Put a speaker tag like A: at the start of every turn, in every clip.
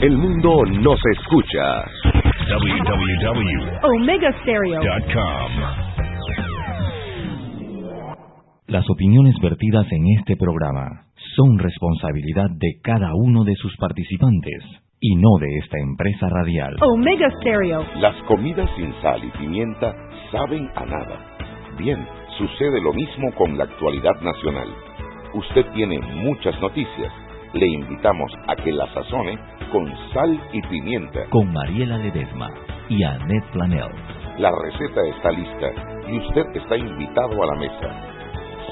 A: El mundo nos escucha.
B: www.omegastereo.com
C: Las opiniones vertidas en este programa son responsabilidad de cada uno de sus participantes y no de esta empresa radial.
B: Omega Stereo.
A: Las comidas sin sal y pimienta saben a nada. Bien, sucede lo mismo con la actualidad nacional. Usted tiene muchas noticias. Le invitamos a que la sazone con sal y pimienta.
C: Con Mariela Ledesma y Annette Planel.
A: La receta está lista y usted está invitado a la mesa.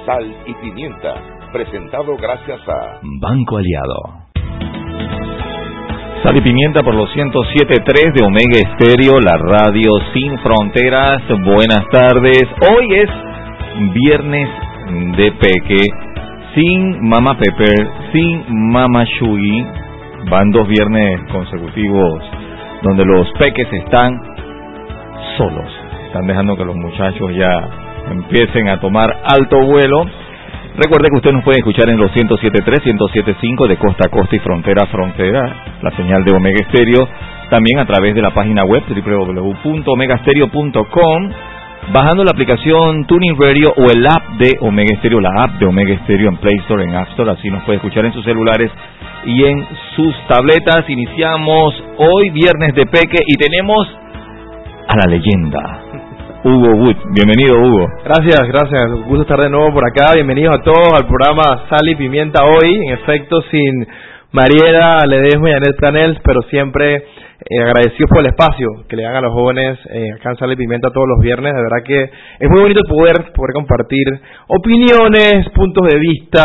A: Sal y pimienta, presentado gracias a
C: Banco Aliado.
D: Sal y Pimienta por los 107.3 de Omega Estéreo, la radio sin fronteras. Buenas tardes. Hoy es viernes de Peque, sin Mama Pepper, sin Mama Shui. Van dos viernes consecutivos donde los peques están solos. Están dejando que los muchachos ya empiecen a tomar alto vuelo. Recuerde que usted nos puede escuchar en los 107.3, 107.5 de costa a costa y frontera a frontera, la señal de Omega Estéreo, también a través de la página web www.omegastereo.com, bajando la aplicación Tuning Radio o el app de Omega Stereo, la app de Omega Stereo en Play Store, en App Store, así nos puede escuchar en sus celulares y en sus tabletas. Iniciamos hoy viernes de Peque y tenemos a la leyenda, Hugo Wood. Bienvenido, Hugo.
E: Gracias, gracias. Gusto estar de nuevo por acá. Bienvenidos a todos al programa Sal y Pimienta hoy. En efecto, sin Mariela Ledesma y Anet Planels, pero siempre eh, agradecidos por el espacio que le dan a los jóvenes eh, acá en Pimienta todos los viernes. De verdad que es muy bonito poder, poder compartir opiniones, puntos de vista,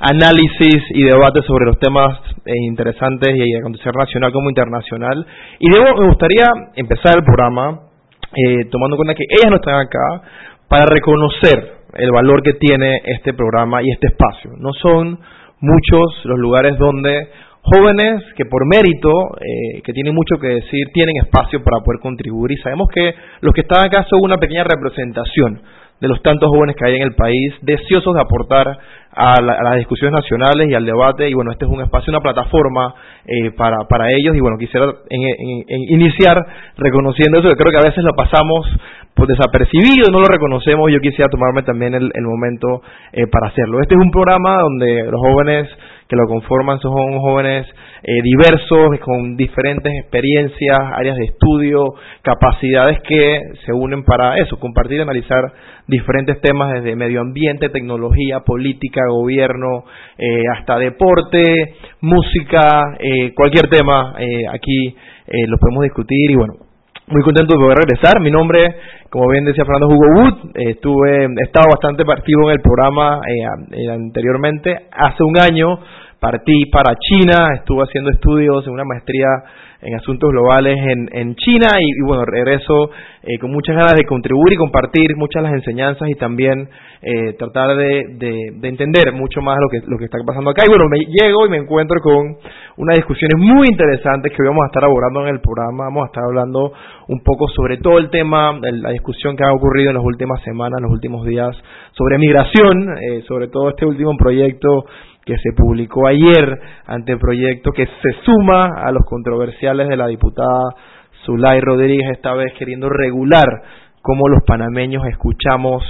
E: análisis y debates sobre los temas eh, interesantes y acontecer nacional como internacional. Y luego me gustaría empezar el programa eh, tomando en cuenta que ellas no están acá, para reconocer el valor que tiene este programa y este espacio. No son muchos los lugares donde jóvenes que por mérito, eh, que tienen mucho que decir, tienen espacio para poder contribuir. Y sabemos que los que están acá son una pequeña representación de los tantos jóvenes que hay en el país, deseosos de aportar a, las discusiones nacionales y al debate. Y bueno, este es un espacio, una plataforma eh, para, para ellos. Y bueno, quisiera iniciar reconociendo eso, que creo que a veces lo pasamos por desapercibido, no lo reconocemos. Yo quisiera tomarme también el, momento eh, para hacerlo. Este es un programa donde los jóvenes que lo conforman son jóvenes eh, diversos, con diferentes experiencias, áreas de estudio, capacidades que se unen para eso, compartir y analizar diferentes temas desde medio ambiente, tecnología, política, gobierno, eh, hasta deporte, música, eh, cualquier tema aquí lo podemos discutir y bueno, muy contento de poder regresar. Mi nombre, como bien decía Fernando Hugo Wood, estuve, he estado bastante activo en el programa anteriormente. Hace un año partí para China, estuve haciendo estudios en una maestría en asuntos globales en, en China y, bueno, regreso eh, con muchas ganas de contribuir y compartir muchas de las enseñanzas y también eh, tratar de, de, entender mucho más lo que, lo que está pasando acá. Y bueno, me llego y me encuentro con unas discusiones muy interesantes que hoy vamos a estar abordando en el programa. Vamos a estar hablando un poco sobre todo el tema, la discusión que ha ocurrido en las últimas semanas, los últimos días, sobre migración, eh, sobre todo este último proyecto que se publicó ayer ante el proyecto que se suma a los controversiales de la diputada Zulay Rodríguez, esta vez queriendo regular cómo los panameños escuchamos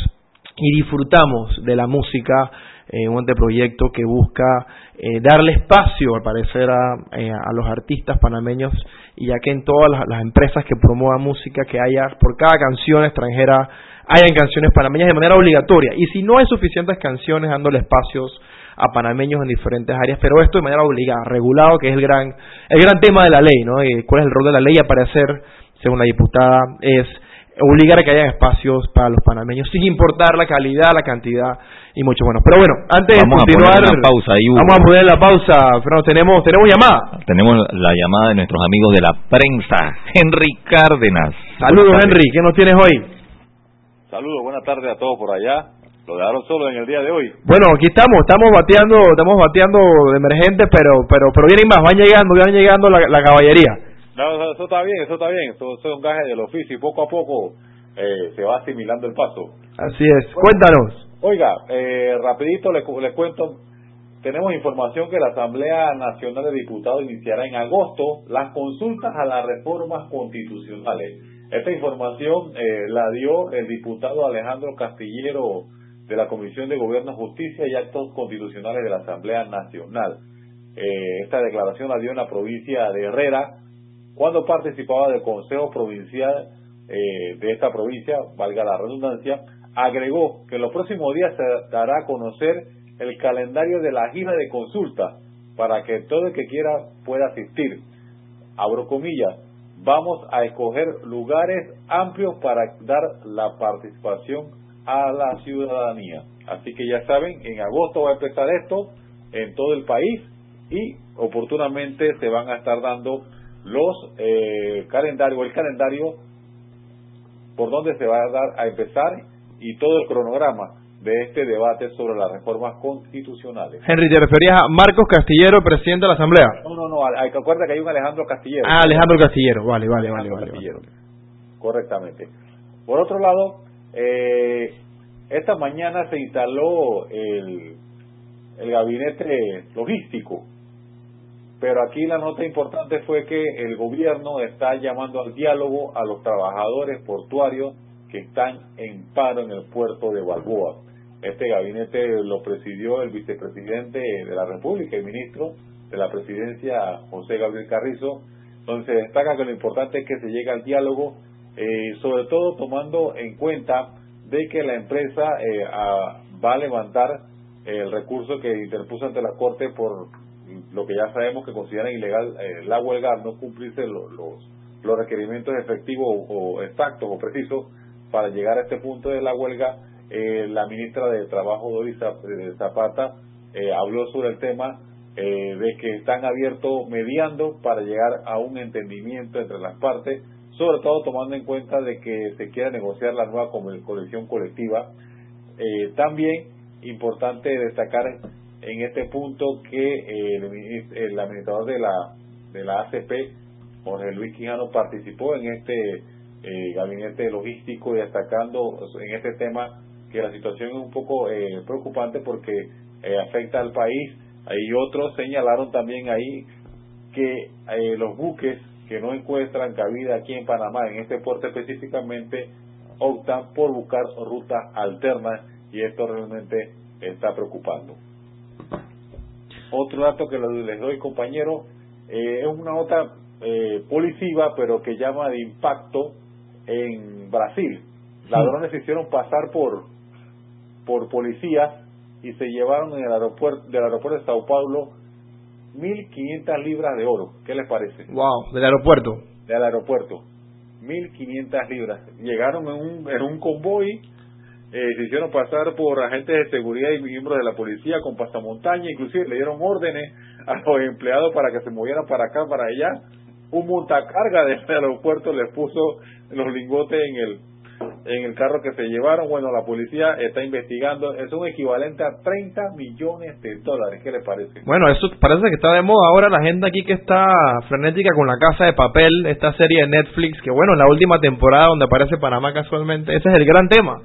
E: y disfrutamos de la música, eh, un anteproyecto que busca eh, darle espacio, al parecer, eh, a, los artistas panameños, y ya que en todas las, las, empresas que promuevan música, que haya por cada canción extranjera, hayan canciones panameñas de manera obligatoria. Y si no hay suficientes canciones dándole espacios a panameños en diferentes áreas, pero esto de manera obligada, regulado, que es el gran, el gran tema de la ley, ¿no? Eh, ¿Cuál es el rol de la ley? Aparecer, según la diputada, es obligar a que haya espacios para los panameños, sin importar la calidad, la cantidad y mucho bueno. Pero bueno, antes
D: vamos
E: de continuar,
D: a pausa,
E: vamos a poner la pausa. Fernando, tenemos, tenemos llamada.
D: Tenemos la llamada de nuestros amigos de la prensa, Henry Cárdenas.
E: Saludos, Henry, ¿qué nos tienes hoy?
F: Saludos, buenas tardes a todos por allá. Lo dejaron solo en el día de hoy.
E: Bueno, aquí estamos, estamos bateando, estamos bateando de emergente, pero pero pero vienen más, van llegando, van llegando la, caballería.
F: No, eso está bien, eso está bien, eso, es un gaje del oficio y poco a poco eh, se va asimilando el paso.
E: Así es, cuéntanos.
F: Oiga, eh, rapidito les, les cuento, tenemos información que la Asamblea Nacional de Diputados iniciará en agosto las consultas a las reformas constitucionales. Esta información eh, la dio el diputado Alejandro Castillero de la Comisión de Gobierno, Justicia y Actos Constitucionales de la Asamblea Nacional. Eh, esta declaración la dio en la provincia de Herrera cuando participaba del Consejo Provincial eh, de esta provincia, valga la redundancia, agregó que en los próximos días se dará a conocer el calendario de la gira de consulta para que todo el que quiera pueda asistir. Abro comillas, vamos a escoger lugares amplios para dar la participación a la ciudadanía. Así que ya saben, en agosto va a empezar esto en todo el país y oportunamente se van a estar dando los eh, calendarios, el calendario por donde se va a dar a empezar y todo el cronograma de este debate sobre las reformas constitucionales.
E: Henry, ¿te referías a Marcos Castillero, presidente de la Asamblea?
F: No, no, no, hay que acuerda que hay un Alejandro Castillero.
E: Ah, Alejandro Castillero, vale, vale, vale, vale,
F: Correctamente. Por otro lado, eh, esta mañana se instaló el, el gabinete logístico, pero aquí la nota importante fue que el gobierno está llamando al diálogo a los trabajadores portuarios que están en paro en el puerto de Balboa. Este gabinete lo presidió el vicepresidente de la República y ministro de la presidencia, José Gabriel Carrizo, donde se destaca que lo importante es que se llegue al diálogo, eh, sobre todo tomando en cuenta de que la empresa eh, va a levantar el recurso que interpuso ante la Corte por lo que ya sabemos que consideran ilegal eh, la huelga no cumplirse los, los requerimientos efectivos o exactos o precisos para llegar a este punto de la huelga eh, la ministra de Trabajo, Doris Zapata, eh, habló sobre el tema de que están abiertos mediando para llegar a un entendimiento entre las partes, sobre todo tomando en cuenta de que se quiera negociar la nueva coalición colectiva. también importante destacar en este punto que el, administrador de la de la ACP, Jorge Luis Quijano, participó en este gabinete logístico y destacando en este tema que la situación es un poco eh, preocupante porque eh, afecta al país. Hay otros señalaron también ahí que eh, los buques que no encuentran cabida aquí en Panamá, en este puerto específicamente, optan por buscar rutas alternas y esto realmente está preocupando. Otro dato que les doy, compañero, es una nota eh, policiva, pero que llama de impacto en Brasil. Ladrones se hicieron pasar por por policías y se llevaron en el aeropuerto del aeropuerto de Sao Paulo 1.500 libras de oro. ¿Qué les parece?
E: Wow, del aeropuerto.
F: Del aeropuerto. 1.500 libras. Llegaron en un, en un convoy, eh, se hicieron pasar por agentes de seguridad y miembros de la policía con pasamontaña, inclusive le dieron órdenes a los empleados para que se movieran para acá, para allá. Un montacarga del aeropuerto les puso los lingotes en el en el carro que se llevaron. Bueno, la policía está investigando. Es un equivalente a 30 millones de dólares. ¿Qué le parece?
E: Bueno, eso parece que está de moda ahora. La gente aquí que está frenética con la casa de papel, esta serie de Netflix, que bueno, en la última temporada donde aparece Panamá casualmente, ese es el gran tema.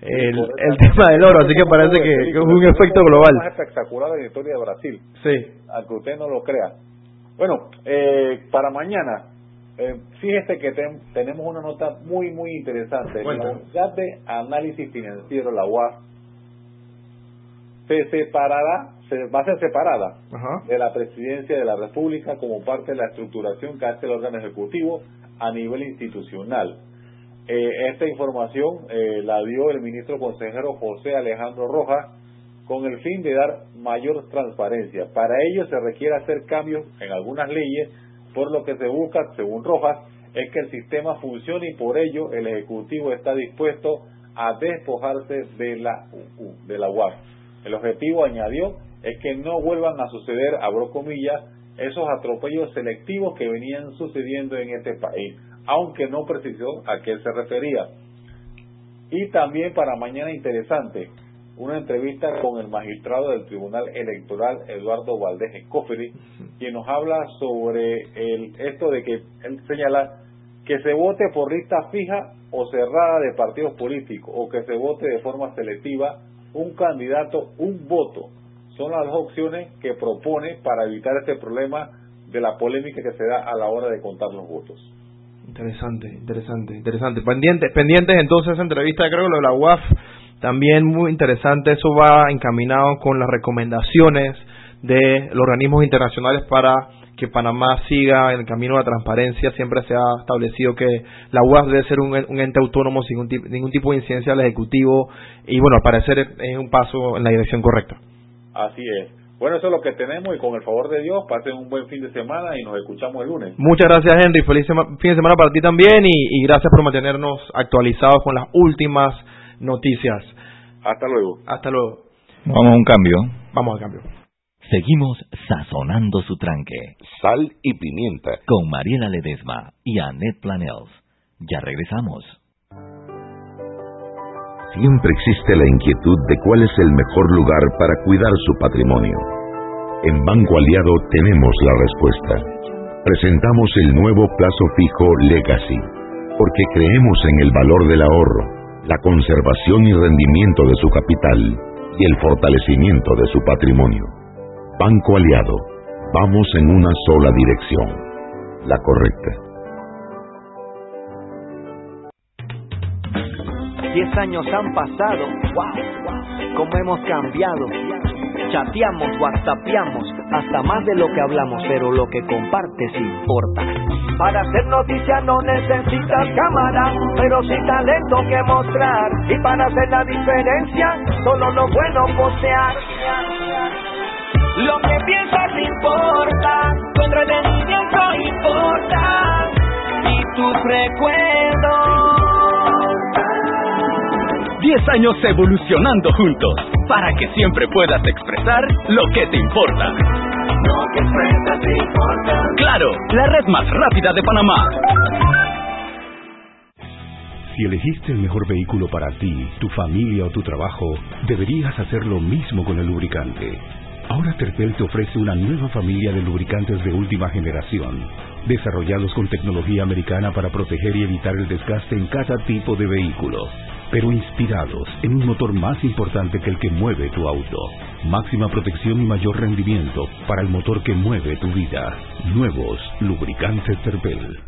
E: El, el tema del oro, así que parece que, es un efecto global.
F: Es espectacular en la historia de Brasil.
E: Sí.
F: Aunque usted no lo crea. Bueno, eh, para mañana eh, fíjese que tenemos una nota muy, muy interesante. La unidad de análisis financiero, la UAS, se separará, se va a ser separada de la presidencia de la República como parte de la estructuración que hace el órgano ejecutivo a nivel institucional. Eh, esta información eh, la dio el ministro consejero José Alejandro Rojas con el fin de dar mayor transparencia. Para ello se requiere hacer cambios en algunas leyes por lo que se busca, según Rojas, es que el sistema funcione y por ello el Ejecutivo está dispuesto a despojarse de la, de la UAS. El objetivo, añadió, es que no vuelvan a suceder, abro comillas, esos atropellos selectivos que venían sucediendo en este país, aunque no precisó a qué se refería. Y también para mañana interesante, una entrevista con el magistrado del Tribunal Electoral, Eduardo Valdés Escoferi, quien nos habla sobre el, esto de que él señala que se vote por lista fija o cerrada de partidos políticos o que se vote de forma selectiva un candidato, un voto, son las dos opciones que propone para evitar este problema de la polémica que se da a la hora de contar los votos.
E: Interesante, interesante, interesante. Pendientes, pendientes entonces esa entrevista, creo que lo de la UAF también muy interesante. Eso va encaminado con las recomendaciones de los organismos internacionales para que Panamá siga en el camino de la transparencia. Siempre se ha establecido que la UAF debe ser un, ente autónomo sin ningún tipo de incidencia del Ejecutivo y bueno, al parecer es un paso en la dirección correcta.
F: Así es. Bueno, eso es lo que tenemos y con el favor de Dios pasen un buen fin de semana y nos escuchamos el lunes.
E: Muchas gracias Henry, feliz fin de semana para ti también y, y gracias por mantenernos actualizados con las últimas noticias.
F: Hasta luego.
E: Hasta luego.
D: Vamos a un cambio.
E: Vamos al cambio.
C: Seguimos sazonando su tranque.
A: Sal y pimienta.
C: Con Mariela Ledesma y Annette Planels. Ya regresamos.
A: Siempre existe la inquietud de cuál es el mejor lugar para cuidar su patrimonio. En Banco Aliado tenemos la respuesta. Presentamos el nuevo plazo fijo Legacy, porque creemos en el valor del ahorro, la conservación y rendimiento de su capital y el fortalecimiento de su patrimonio. Banco Aliado, vamos en una sola dirección, la correcta.
G: Diez años han pasado, wow, cómo hemos cambiado. Chateamos, whatsappeamos, hasta más de lo que hablamos, pero lo que compartes importa. Para hacer noticia no necesitas cámara, pero sí talento que mostrar. Y para hacer la diferencia, solo lo bueno postear. Lo que piensas importa, tu entretenimiento importa, y tu recuerdo
H: 10 años evolucionando juntos para que siempre puedas expresar lo que te importa.
G: Lo que te importa.
H: Claro, la red más rápida de Panamá.
I: Si elegiste el mejor vehículo para ti, tu familia o tu trabajo, deberías hacer lo mismo con el lubricante. Ahora Terpel te ofrece una nueva familia de lubricantes de última generación, desarrollados con tecnología americana para proteger y evitar el desgaste en cada tipo de vehículo pero inspirados en un motor más importante que el que mueve tu auto. Máxima protección y mayor rendimiento para el motor que mueve tu vida. Nuevos lubricantes Terpel.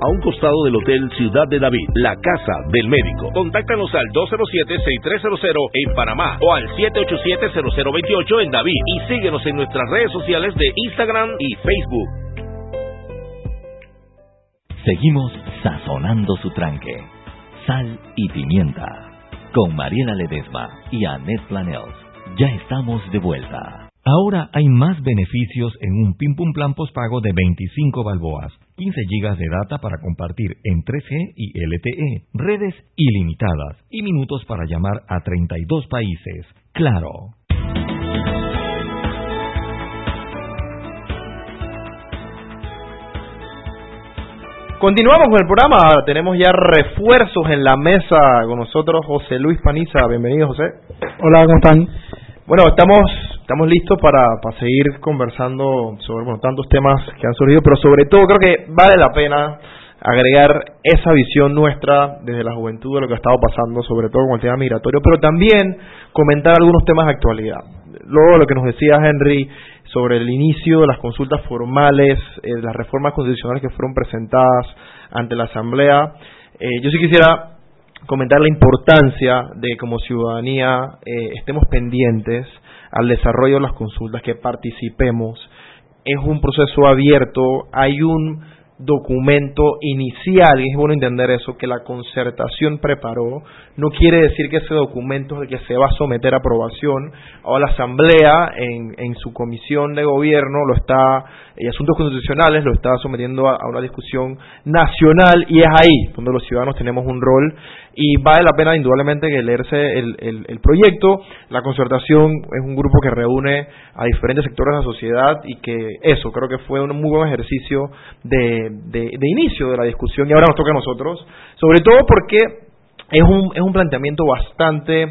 J: a un costado del Hotel Ciudad de David, la casa del médico. Contáctanos al 207-6300 en Panamá o al 787-0028 en David y síguenos en nuestras redes sociales de Instagram y Facebook.
C: Seguimos sazonando su tranque. Sal y pimienta. Con Mariela Ledesma y Annette Planels. Ya estamos de vuelta. Ahora hay más beneficios en un Pim Pum Plan postpago de 25 balboas, 15 gigas de data para compartir en 3G y LTE, redes ilimitadas y minutos para llamar a 32 países. Claro.
E: Continuamos con el programa. Tenemos ya refuerzos en la mesa con nosotros José Luis Paniza. Bienvenido, José.
K: Hola, ¿cómo están?
E: Bueno, estamos estamos listos para, para seguir conversando sobre bueno, tantos temas que han surgido, pero sobre todo creo que vale la pena agregar esa visión nuestra desde la juventud de lo que ha estado pasando, sobre todo con el tema migratorio, pero también comentar algunos temas de actualidad. Luego lo que nos decía Henry sobre el inicio de las consultas formales, eh, las reformas constitucionales que fueron presentadas ante la Asamblea, eh, yo sí quisiera comentar la importancia de como ciudadanía eh, estemos pendientes al desarrollo de las consultas, que participemos. Es un proceso abierto, hay un documento inicial, y es bueno entender eso, que la concertación preparó, no quiere decir que ese documento es el que se va a someter a aprobación. Ahora la Asamblea, en, en su comisión de gobierno, lo está, y asuntos constitucionales, lo está sometiendo a, una discusión nacional, y es ahí donde los ciudadanos tenemos un rol, y vale la pena indudablemente que leerse el, el, el proyecto. La concertación es un grupo que reúne a diferentes sectores de la sociedad y que eso creo que fue un muy buen ejercicio de, de, inicio de la discusión y ahora nos toca a nosotros, sobre todo porque es un, es un planteamiento bastante,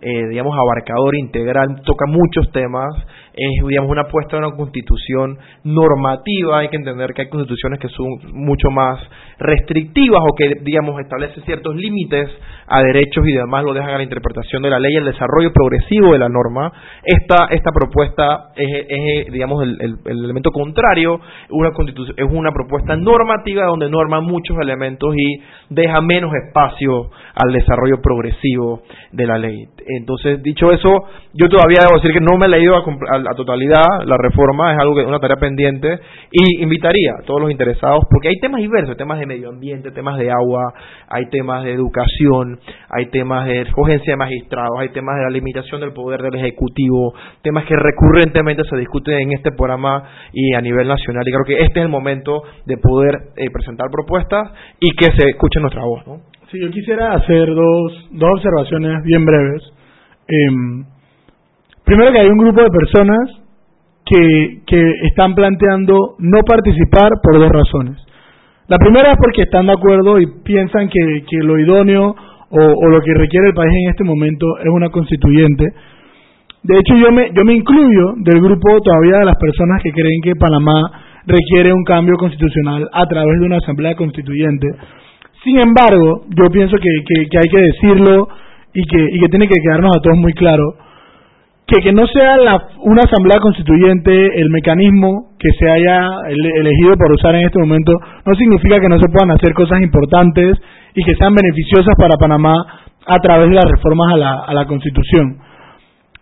E: eh, digamos, abarcador, integral, toca muchos temas es, digamos, una apuesta de una constitución normativa. Hay que entender que hay constituciones que son mucho más restrictivas o que, digamos, establecen ciertos límites a derechos y demás lo dejan a la interpretación de la ley, el desarrollo progresivo de la norma. Esta, esta propuesta es, digamos, el, el, elemento contrario. Una constitución, es una propuesta normativa donde norma muchos elementos y deja menos espacio al desarrollo progresivo de la ley. Entonces, dicho eso, yo todavía debo decir que no me he leído a, a, totalidad la reforma, es algo que una tarea pendiente y invitaría a todos los interesados porque hay temas diversos, temas de medio ambiente, temas de agua, hay temas de educación, hay temas de escogencia de magistrados, hay temas de la limitación del poder del ejecutivo, temas que recurrentemente se discuten en este programa y a nivel nacional y creo que este es el momento de poder eh, presentar propuestas y que se escuche nuestra voz, ¿no?
K: Sí, yo quisiera hacer dos, dos observaciones bien breves. Eh, Primero que hay un grupo de personas que, que están planteando no participar por dos razones. La primera es porque están de acuerdo y piensan que, que lo idóneo o, lo que requiere el país en este momento es una constituyente. De hecho, yo me, yo me incluyo del grupo todavía de las personas que creen que Panamá requiere un cambio constitucional a través de una asamblea constituyente. Sin embargo, yo pienso que, que, que hay que decirlo y que, y que tiene que quedarnos a todos muy claro que, que no sea la, una asamblea constituyente el mecanismo que se haya elegido por usar en este momento no significa que no se puedan hacer cosas importantes y que sean beneficiosas para Panamá a través de las reformas a la, a la Constitución.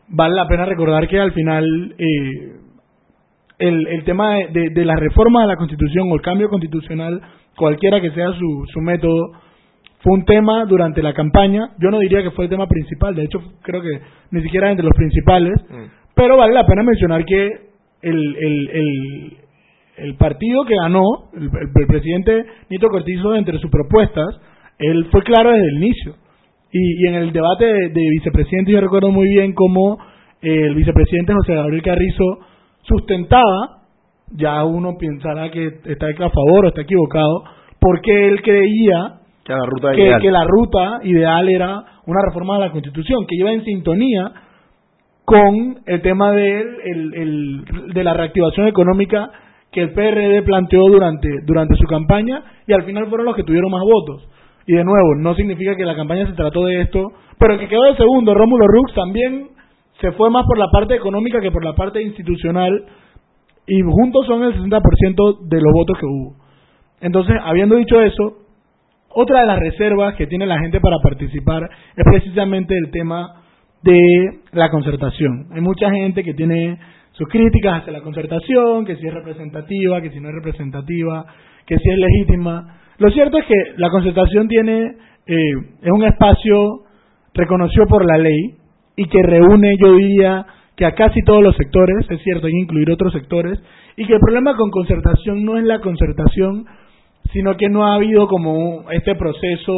K: Vale la pena recordar que al final eh, el, el tema de, de, la reforma a la Constitución o el cambio constitucional, cualquiera que sea su, su método, fue un tema durante la campaña. Yo no diría que fue el tema principal, de hecho creo que ni siquiera entre los principales, mm. pero vale la pena mencionar que el, el, el, el partido que ganó, el, presidente Nito Cortizo, entre sus propuestas, él fue claro desde el inicio. Y, y en el debate de, de, vicepresidente yo recuerdo muy bien cómo el vicepresidente José Gabriel Carrizo sustentaba, ya uno pensará que está a favor o está equivocado, porque él creía
E: que la ruta
K: que, ideal. que la ruta ideal era una reforma de la Constitución que iba en sintonía con el tema de, el, el, de la reactivación económica que el PRD planteó durante, durante su campaña y al final fueron los que tuvieron más votos. Y de nuevo, no significa que la campaña se trató de esto, pero que quedó de segundo, Rómulo Rux, también se fue más por la parte económica que por la parte institucional y juntos son el 60% de los votos que hubo. Entonces, habiendo dicho eso, otra de las reservas que tiene la gente para participar es precisamente el tema de la concertación. Hay mucha gente que tiene sus críticas hacia la concertación, que si es representativa, que si no es representativa, que si es legítima. Lo cierto es que la concertación tiene eh, es un espacio reconocido por la ley y que reúne, yo diría, que a casi todos los sectores, es cierto, hay que incluir otros sectores, y que el problema con concertación no es la concertación sino que no ha habido como este proceso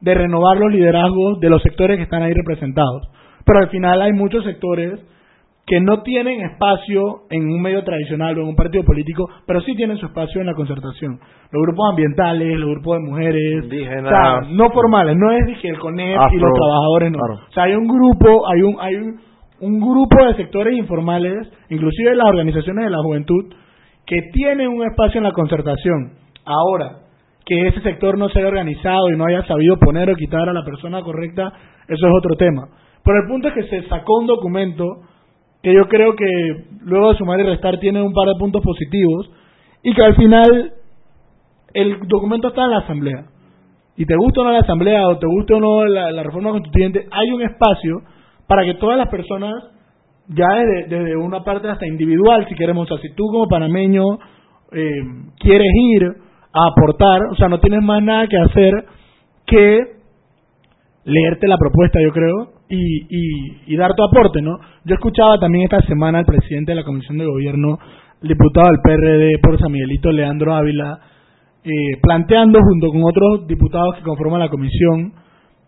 K: de renovar los liderazgos de los sectores que están ahí representados. Pero al final hay muchos sectores que no tienen espacio en un medio tradicional o en un partido político, pero sí tienen su espacio en la concertación. Los grupos ambientales, los grupos de mujeres, no formales, no es dije, el CONEP y los trabajadores, no. O sea, hay un grupo, hay un, hay un grupo de sectores informales, inclusive las organizaciones de la juventud, que tienen un espacio en la concertación Ahora, que ese sector no se haya organizado y no haya sabido poner o quitar a la persona correcta, eso es otro tema. Pero el punto es que se sacó un documento que yo creo que luego de sumar y restar tiene un par de puntos positivos y que al final el documento está en la asamblea. Y te gusta o no la asamblea o te guste o no la, reforma constituyente, hay un espacio para que todas las personas, ya desde, desde una parte hasta individual, si queremos, o sea, si tú como panameño eh, quieres ir a aportar, o sea, no tienes más nada que hacer que leerte la propuesta, yo creo, y, y, y dar tu aporte, ¿no? Yo escuchaba también esta semana al presidente de la Comisión de Gobierno, diputado del PRD por San Miguelito, Leandro Ávila, eh, planteando junto con otros diputados que conforman la comisión,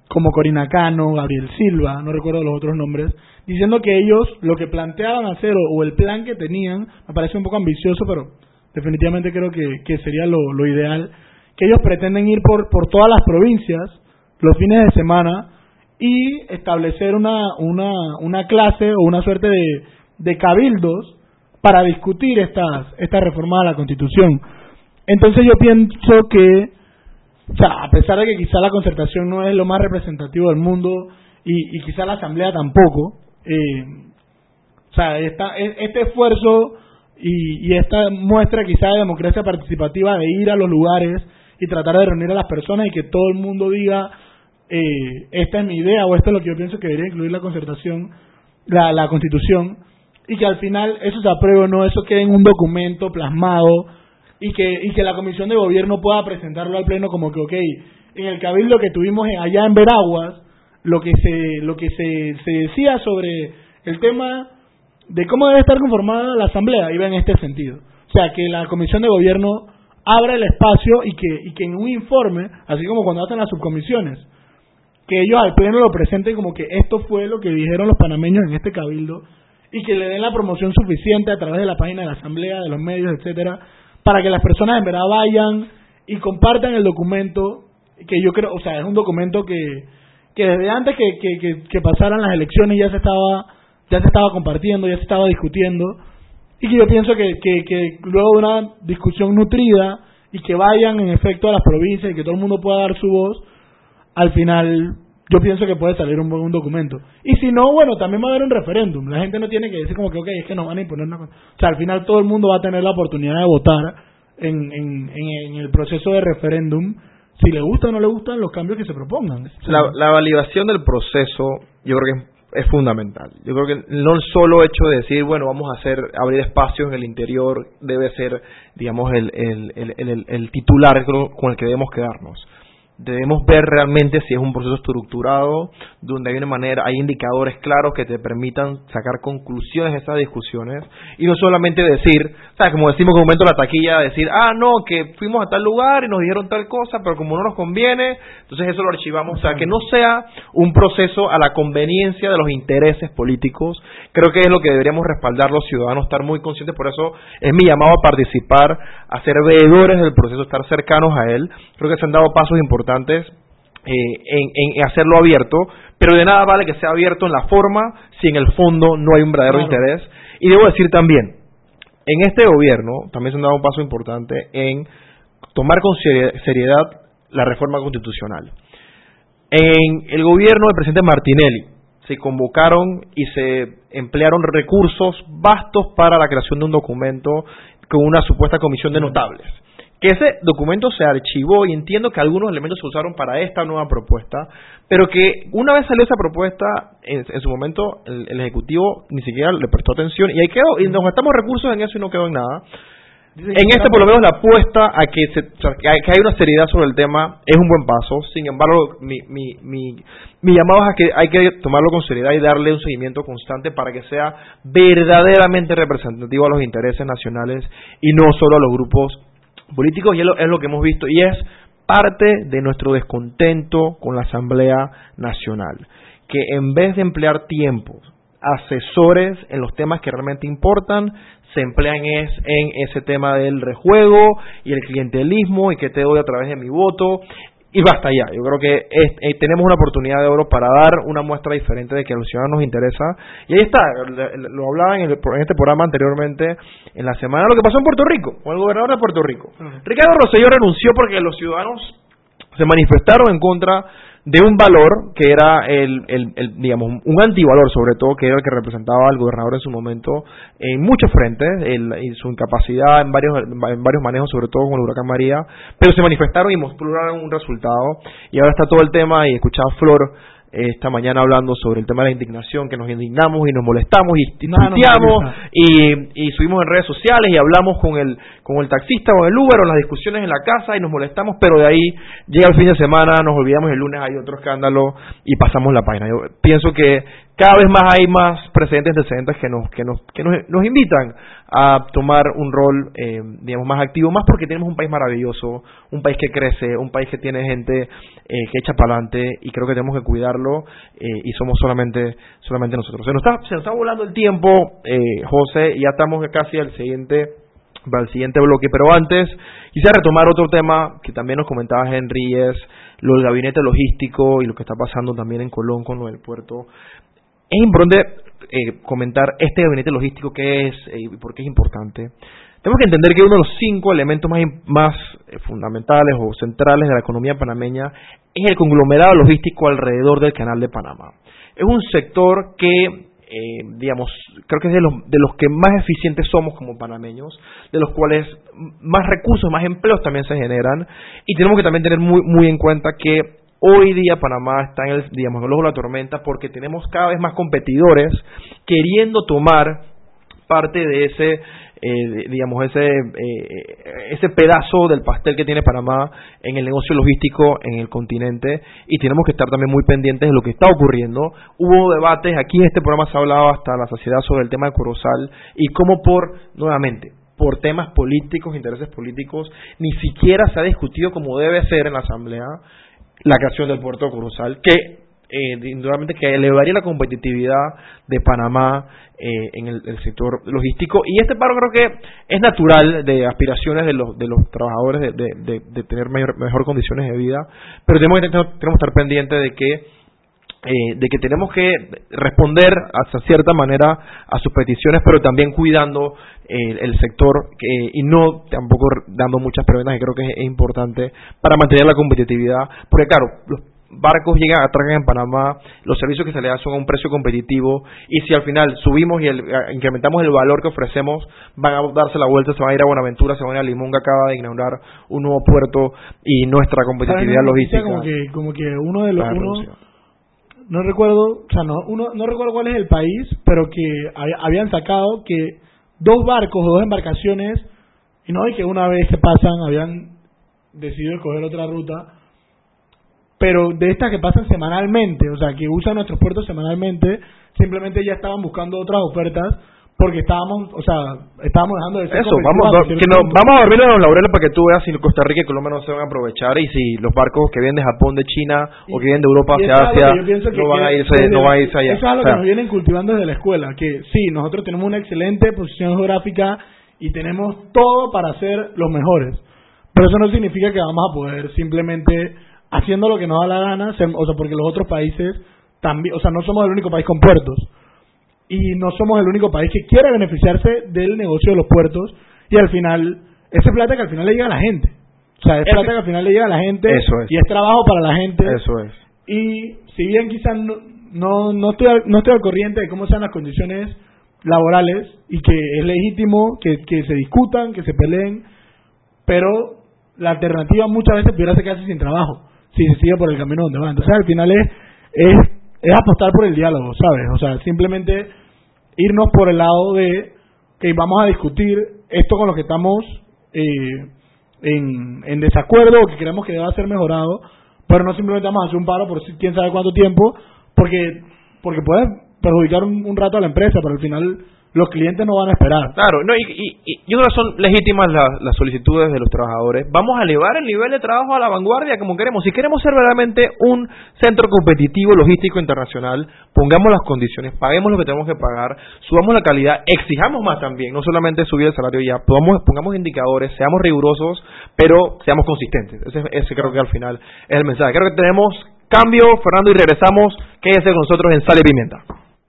K: como Corina Cano, Gabriel Silva, no recuerdo los otros nombres, diciendo que ellos lo que planteaban hacer o, el plan que tenían, me parece un poco ambicioso, pero definitivamente creo que, que sería lo, lo, ideal, que ellos pretenden ir por, por todas las provincias los fines de semana y establecer una, una, una clase o una suerte de, de cabildos para discutir estas, esta reforma a la Constitución. Entonces yo pienso que, o sea, a pesar de que quizá la concertación no es lo más representativo del mundo y, y quizá la asamblea tampoco, eh, o sea, esta, e, este esfuerzo y, y esta muestra quizá de democracia participativa de ir a los lugares y tratar de reunir a las personas y que todo el mundo diga eh, esta es mi idea o esto es lo que yo pienso que debería incluir la concertación, la, la constitución y que al final eso se apruebe o no, eso quede en un documento plasmado y que, y que la comisión de gobierno pueda presentarlo al pleno como que, ok, en el cabildo que tuvimos allá en Veraguas, lo que se, lo que se, se decía sobre el tema de cómo debe estar conformada la asamblea iba en este sentido. O sea, que la comisión de gobierno abra el espacio y que, y que en un informe, así como cuando hacen las subcomisiones, que ellos al pleno lo presenten como que esto fue lo que dijeron los panameños en este cabildo y que le den la promoción suficiente a través de la página de la asamblea, de los medios, etcétera, para que las personas en verdad vayan y compartan el documento, que yo creo, o sea, es un documento que, que desde antes que, que, que, pasaran las elecciones ya se estaba ya se estaba compartiendo, ya se estaba discutiendo, y que yo pienso que, que, luego de una discusión nutrida y que vayan en efecto a las provincias y que todo el mundo pueda dar su voz, al final yo pienso que puede salir un buen documento. Y si no, bueno, también va a haber un referéndum. La gente no tiene que decir como que, ok, es que nos van a imponer una cosa. O sea, al final todo el mundo va a tener la oportunidad de votar en, en, en, el proceso de referéndum si le gusta o no le gustan los cambios que se propongan.
E: La, la validación del proceso yo creo que es, fundamental. Yo creo que no el solo hecho de decir, bueno, vamos a hacer abrir espacios en el interior debe ser, digamos, el, el, el, el titular con el que debemos quedarnos debemos ver realmente si es un proceso estructurado, donde hay una manera, hay indicadores claros que te permitan sacar conclusiones de estas discusiones y no solamente decir, ¿sabes? Como decimos en un momento la taquilla, decir, ah, no, que fuimos a tal lugar y nos dijeron tal cosa, pero como no nos conviene, entonces eso lo archivamos. O sea, que no sea un proceso a la conveniencia de los intereses políticos. Creo que es lo que deberíamos respaldar los ciudadanos, estar muy conscientes. Por eso es mi llamado a participar, a ser veedores del proceso, estar cercanos a él. Creo que se han dado pasos importantes importantes eh, en, hacerlo abierto, pero de nada vale que sea abierto en la forma si en el fondo no hay un verdadero interés. Y debo decir también, en este gobierno también se han dado un paso importante en tomar con seriedad la reforma constitucional. En el gobierno del presidente Martinelli se convocaron y se emplearon recursos vastos para la creación de un documento con una supuesta comisión de notables que ese documento se archivó y entiendo que algunos elementos se usaron para esta nueva propuesta, pero que una vez salió esa propuesta, en, su momento el, Ejecutivo ni siquiera le prestó atención y ahí quedó, y nos gastamos recursos en eso y no quedó en nada. En este, por lo menos, la apuesta a que, se, que hay una seriedad sobre el tema es un buen paso. Sin embargo, mi, mi, mi, mi llamado es a que hay que tomarlo con seriedad y darle un seguimiento constante para que sea verdaderamente representativo a los intereses nacionales y no solo a los grupos políticos y es lo, que hemos visto. Y es parte de nuestro descontento con la Asamblea Nacional, que en vez de emplear tiempos, asesores en los temas que realmente importan, se emplean es en ese tema del rejuego y el clientelismo y que te doy a través de mi voto y basta ya. Yo creo que eh, tenemos una oportunidad de oro para dar una muestra diferente de que a los ciudadanos nos interesa. Y ahí está, lo hablaba en, este programa anteriormente, en la semana, lo que pasó en Puerto Rico, con el gobernador de Puerto Rico. Ricardo Rosselló renunció porque los ciudadanos se manifestaron en contra de un valor que era el, el, digamos un antivalor sobre todo que era el que representaba al gobernador en su momento en muchos frentes y su incapacidad en varios en varios manejos sobre todo con el huracán María pero se manifestaron y mostraron un resultado. Y ahora está todo el tema y escuchaba Flor esta mañana hablando sobre el tema de la indignación, que nos indignamos y nos molestamos y tuiteamos y, y subimos en redes sociales y hablamos con el, con el taxista o el Uber o las discusiones en la casa y nos molestamos, pero de ahí llega el fin de semana, nos olvidamos el lunes, hay otro escándalo y pasamos la página. Yo pienso que cada vez más hay más precedentes antecedentes que nos que nos que nos, nos invitan a tomar un rol eh, digamos más activo más porque tenemos un país maravilloso un país que crece un país que tiene gente eh, que echa para adelante y creo que tenemos que cuidarlo eh, y somos solamente solamente nosotros. Se nos está se nos está volando el tiempo eh, José y ya estamos casi al siguiente al siguiente bloque pero antes quisiera retomar otro tema que también nos comentaba Henry es lo del gabinete logístico y lo que está pasando también en Colón con lo del puerto es importante eh, comentar este gabinete logístico que es eh, y por qué es importante. Tenemos que entender que uno de los cinco elementos más, eh, fundamentales o centrales de la economía panameña es el conglomerado logístico alrededor del canal de Panamá. Es un sector que, digamos, creo que es de los, de los que más eficientes somos como panameños, de los cuales más recursos, más empleos también se generan, y tenemos que también tener muy en cuenta que Hoy día Panamá está en el, digamos, en el ojo de la tormenta porque tenemos cada vez más competidores queriendo tomar parte de ese, eh, digamos, ese, eh, ese pedazo del pastel que tiene Panamá en el negocio logístico en el continente y tenemos que estar también muy pendientes de lo que está ocurriendo. Hubo debates, aquí en este programa se ha hablado hasta la sociedad sobre el tema de Corozal y cómo por, nuevamente, por temas políticos, intereses políticos, ni siquiera se ha discutido como debe ser en la Asamblea la creación del puerto Cruzal, que eh, indudablemente que elevaría la competitividad de Panamá eh, en el, sector logístico. Y este paro creo que es natural de aspiraciones de los de los trabajadores de, de, tener mayor, mejor condiciones de vida pero tenemos que tenemos que estar pendientes de que eh, de que tenemos que responder hasta cierta manera a sus peticiones, pero también cuidando eh, el sector y no tampoco dando muchas preventas, que creo que es, importante para mantener la competitividad, porque claro, los barcos llegan, atracan en Panamá, los servicios que se le dan son a un precio competitivo y si al final subimos y el, incrementamos el valor que ofrecemos, van a darse la vuelta, se van a ir a Buenaventura, se van a ir a Limunga, acaba de inaugurar un nuevo puerto y nuestra competitividad logística.
K: Como que, como que uno de los no recuerdo, o sea, no, uno, no recuerdo cuál es el país, pero que habían sacado que dos barcos o dos embarcaciones, y no hay que una vez que pasan habían decidido escoger otra ruta, pero de estas que pasan semanalmente, o sea, que usan nuestros puertos semanalmente, simplemente ya estaban buscando otras ofertas porque estábamos, o sea, estábamos dejando de ser
E: Eso, vamos, que no, vamos a dormir en los laureles para que tú veas si Costa Rica y Colombia no se van a aprovechar y si los barcos que vienen de Japón, de China o que vienen de Europa hacia Asia no van, a irse, no van a irse allá.
K: Eso es lo que nos vienen cultivando desde la escuela, que sí, nosotros tenemos una excelente posición geográfica y tenemos todo para ser los mejores, pero eso no significa que vamos a poder simplemente haciendo lo que nos da la gana, o sea, porque los otros países también, o sea, no somos el único país con puertos y no somos el único país que quiere beneficiarse del negocio de los puertos y al final, ese plata que al final le llega a la gente. O sea, es plata que al final le llega a la gente y es trabajo para la gente.
E: Eso es.
K: Y si bien quizás no, no, no, estoy, al, no estoy al corriente de cómo sean las condiciones laborales y que es legítimo que, que se discutan, que se peleen, pero la alternativa muchas veces pudiera ser quedarse sin trabajo si se sigue por el camino donde va. Entonces al final es, es, es apostar por el diálogo, ¿sabes? O sea, simplemente irnos por el lado de que vamos a discutir esto con lo que estamos eh, en, en, desacuerdo o que creemos que deba ser mejorado, pero no simplemente vamos a hacer un paro por quién sabe cuánto tiempo, porque porque puede perjudicar un, un rato a la empresa, pero al final los clientes no van a esperar.
E: Claro, no, y, y, yo creo que son legítimas las solicitudes de los trabajadores. Vamos a elevar el nivel de trabajo a la vanguardia como queremos. Si queremos ser verdaderamente un centro competitivo logístico internacional, pongamos las condiciones, paguemos lo que tenemos que pagar, subamos la calidad, exijamos más también, no solamente subir el salario ya, pongamos, pongamos indicadores, seamos rigurosos, pero seamos consistentes. Ese, ese creo que al final es el mensaje. Creo que tenemos cambio, Fernando, y regresamos. Quédese con nosotros en Sal y Pimienta.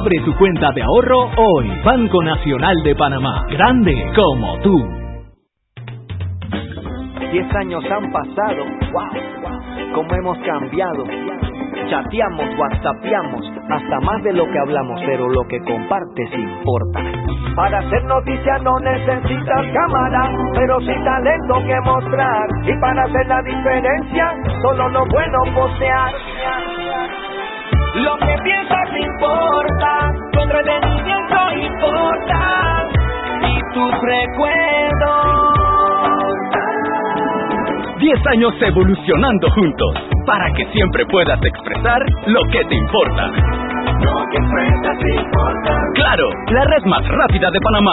H: Abre tu cuenta de ahorro hoy. Banco Nacional de Panamá. Grande como tú.
G: Diez años han pasado. ¡Wow! ¿Cómo hemos cambiado? Chateamos, whatsappeamos, hasta más de lo que hablamos, pero lo que compartes importa. Para hacer noticia no necesitas cámara, pero sí talento que mostrar. Y para hacer la diferencia, solo lo bueno postear. Lo que piensas importa, tu entretenimiento importa, y tus recuerdos.
H: Diez años evolucionando juntos para que siempre puedas expresar lo que te importa.
L: Lo que expresas importa.
H: Claro, la red más rápida de Panamá.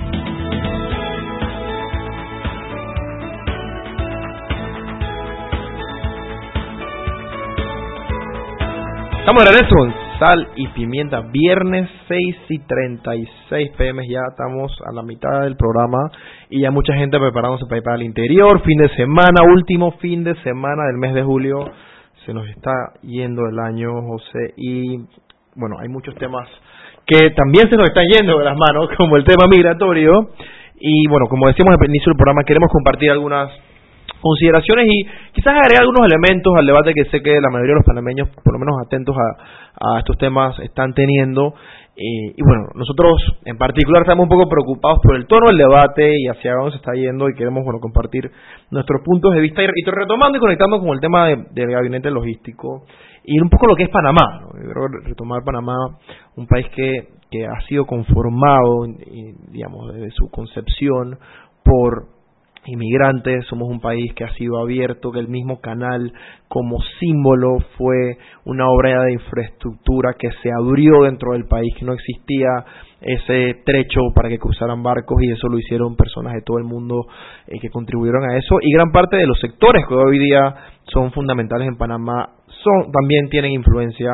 E: Estamos de regreso Sal y Pimienta, viernes 6 y 36 pm, ya estamos a la mitad del programa y ya mucha gente preparándose para ir para el interior, fin de semana, último fin de semana del mes de julio, se nos está yendo el año, José, y bueno, hay muchos temas que también se nos están yendo de las manos, como el tema migratorio, y bueno, como decíamos al inicio del programa, queremos compartir algunas consideraciones y quizás agregar algunos elementos al debate que sé que la mayoría de los panameños, por lo menos atentos a, a estos temas, están teniendo. Eh, y bueno, nosotros en particular estamos un poco preocupados por el tono del debate y hacia dónde se está yendo y queremos bueno compartir nuestros puntos de vista y, retomando y conectando con el tema de- del gabinete logístico y un poco lo que es Panamá. creo retomar Panamá, un país que, que ha sido conformado, y, digamos, desde su concepción por inmigrantes, somos un país que ha sido abierto, que el mismo canal como símbolo fue una obra de infraestructura que se abrió dentro del país, que no existía ese trecho para que cruzaran barcos y eso lo hicieron personas de todo el mundo eh, que contribuyeron a eso y gran parte de los sectores que hoy día son fundamentales en Panamá son también tienen influencia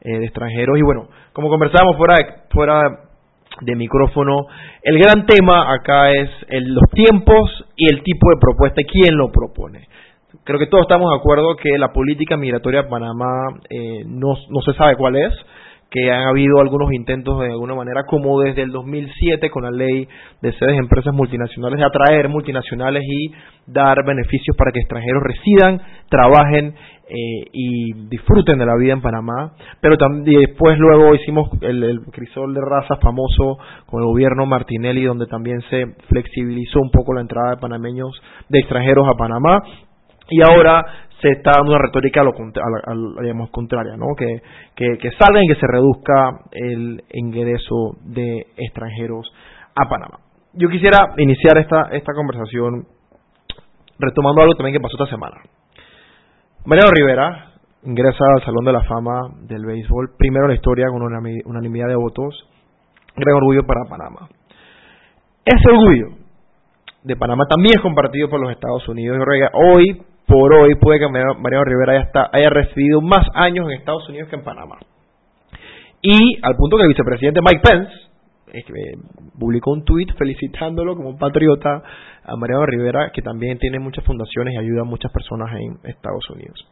E: eh, de extranjeros y bueno como conversábamos fuera de, fuera de micrófono. El gran tema acá es el- los tiempos y el tipo de propuesta y quién lo propone. Creo que todos estamos de acuerdo que la política migratoria de Panamá eh, no, no se sabe cuál es, que han habido algunos intentos de alguna manera, como desde el 2007 con la ley de sedes de empresas multinacionales, de atraer multinacionales y dar beneficios para que extranjeros residan, trabajen eh, y disfruten de la vida en Panamá. Pero también después luego hicimos el, crisol de razas famoso con el gobierno Martinelli, donde también se flexibilizó un poco la entrada de panameños, de extranjeros a Panamá. Y ahora se está dando una retórica a lo a a digamos, contraria, ¿no? Que, que, que salgan y que se reduzca el ingreso de extranjeros a Panamá. Yo quisiera iniciar esta, esta conversación retomando algo también que pasó esta semana. Mariano Rivera ingresa al Salón de la Fama del Béisbol, primero en la historia con una unanimidad de votos. Gran orgullo para Panamá. Ese orgullo de Panamá también es compartido por los Estados Unidos. Hoy, por hoy, puede que Mariano Rivera haya, haya recibido más años en Estados Unidos que en Panamá. Y al punto que el vicepresidente Mike Pence publicó un tuit felicitándolo como un patriota a Mariano Rivera, que también tiene muchas fundaciones y ayuda a muchas personas en Estados Unidos.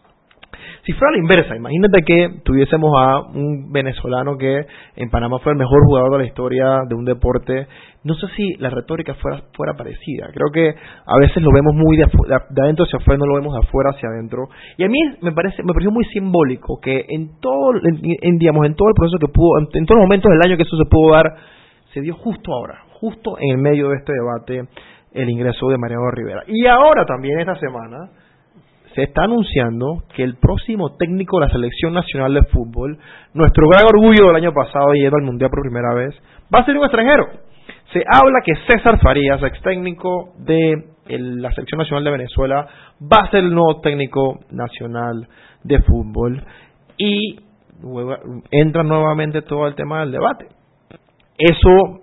E: Si fuera la inversa, imagínate que tuviésemos a un venezolano que en Panamá fue el mejor jugador de la historia de un deporte. No sé si la retórica fuera, fuera parecida. Creo que a veces lo vemos muy de, adentro hacia afuera, no lo vemos de afuera hacia adentro. Y a mí me parece me pareció muy simbólico que en todo, en, digamos, en todo el proceso que pudo, en, todos los momentos del año que eso se pudo dar, se dio justo ahora, justo en el medio de este debate, el ingreso de Mariano Rivera. Y ahora también esta semana se está anunciando que el próximo técnico de la selección nacional de fútbol, nuestro gran orgullo del año pasado yendo al mundial por primera vez, va a ser un extranjero. Se habla que César Farías, ex técnico de la selección nacional de Venezuela, va a ser el nuevo técnico nacional de fútbol y entra nuevamente todo el tema del debate. Eso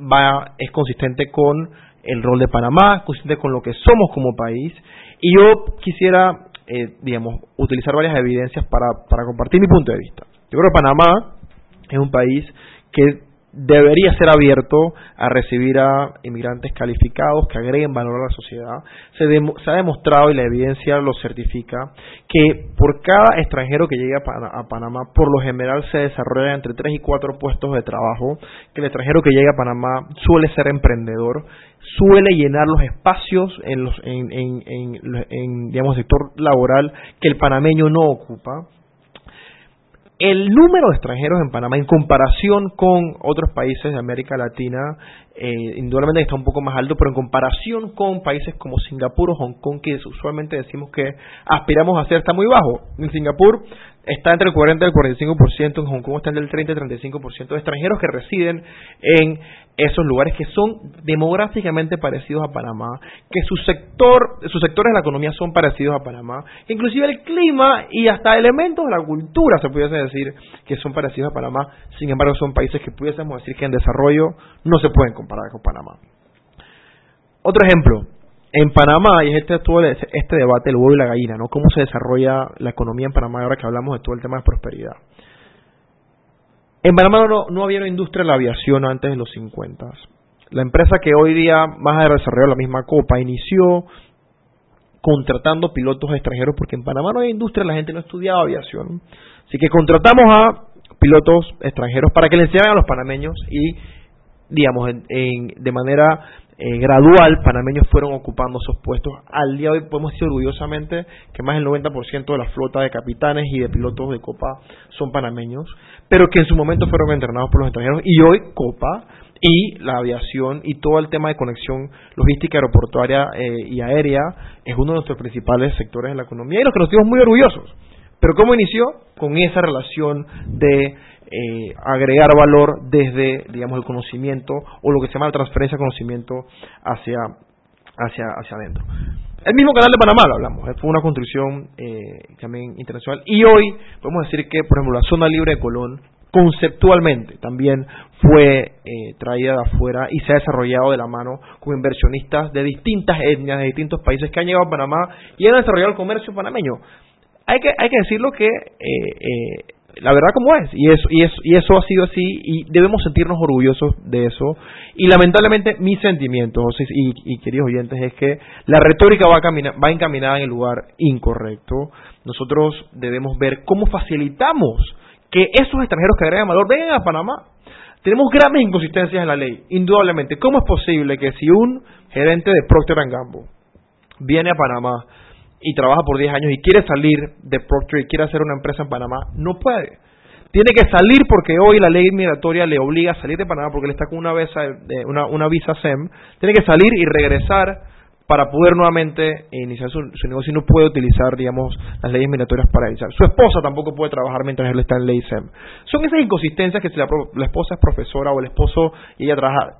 E: va es consistente con el rol de Panamá, consistente con lo que somos como país y yo quisiera, eh, digamos, utilizar varias evidencias para, para compartir mi punto de vista. Yo creo que Panamá es un país que debería ser abierto a recibir a inmigrantes calificados que agreguen valor a la sociedad. Se, se ha demostrado y la evidencia lo certifica que por cada extranjero que llegue a, Panamá, por lo general se desarrolla entre 3 y 4 puestos de trabajo, que el extranjero que llega a Panamá suele ser emprendedor, suele llenar los espacios en, los, en, en, en digamos, sector laboral que el panameño no ocupa el número de extranjeros en Panamá en comparación con otros países de América Latina, eh, indudablemente está un poco más alto, pero en comparación con países como Singapur o Hong Kong, que usualmente decimos que aspiramos a ser, está muy bajo. En Singapur está entre el 40 y el 45%, en Hong Kong está entre el 30 y el 35% de extranjeros que residen en esos lugares que son demográficamente parecidos a Panamá, que sus sectores de la economía son parecidos a Panamá, inclusive el clima y hasta elementos de la cultura se pudiese decir que son parecidos a Panamá, sin embargo son países que pudiésemos decir que en desarrollo no se pueden comparar con Panamá. Otro ejemplo, en Panamá, y este todo este debate, el huevo y la gallina, ¿no? Cómo se desarrolla la economía en Panamá ahora que hablamos de todo el tema de prosperidad. En Panamá no, no había una industria de la aviación antes de los 50. La empresa que hoy día más ha desarrollado la misma copa inició contratando pilotos extranjeros porque en Panamá no hay industria, la gente no estudiaba aviación. Así que contratamos a pilotos extranjeros para que le enseñaran a los panameños y, digamos, en, de manera eh, gradual, panameños fueron ocupando esos puestos. Al día de hoy podemos decir orgullosamente que más del 90% de la flota de capitanes y de pilotos de Copa son panameños, pero que en su momento fueron entrenados por los extranjeros y hoy Copa y la aviación y todo el tema de conexión logística aeroportuaria eh, y aérea es uno de nuestros principales sectores de la economía y los que nos sentimos muy orgullosos. Pero ¿cómo inició? Con esa relación de eh, agregar valor desde, digamos, el conocimiento o lo que se llama la transferencia de conocimiento hacia, hacia, hacia adentro. El mismo canal de Panamá lo hablamos, eh, fue una construcción eh, también internacional y hoy podemos decir que, por ejemplo, la zona libre de Colón conceptualmente también fue eh, traída de afuera y se ha desarrollado de la mano con inversionistas de distintas etnias, de distintos países que han llegado a Panamá y han desarrollado el comercio panameño. Hay que, hay que decirlo que eh, la verdad como es y eso y eso y eso ha sido así y debemos sentirnos orgullosos de eso. Y lamentablemente mi sentimiento y, y, queridos oyentes es que la retórica va, va encaminada en el lugar incorrecto. Nosotros debemos ver cómo facilitamos que esos extranjeros que agregan valor vengan a Panamá. Tenemos grandes inconsistencias en la ley indudablemente. Cómo es posible que si un gerente de Procter Gamble viene a Panamá y trabaja por 10 años y quiere salir de Procter y quiere hacer una empresa en Panamá, no puede. Tiene que salir porque hoy la ley migratoria le obliga a salir de Panamá porque le está con una visa, una, una visa SEM. Tiene que salir y regresar para poder nuevamente iniciar su, negocio y no puede utilizar, digamos, las leyes migratorias para iniciar. Su esposa tampoco puede trabajar mientras él está en ley SEM. Son esas inconsistencias que si la, esposa es profesora o el esposo y ella trabaja,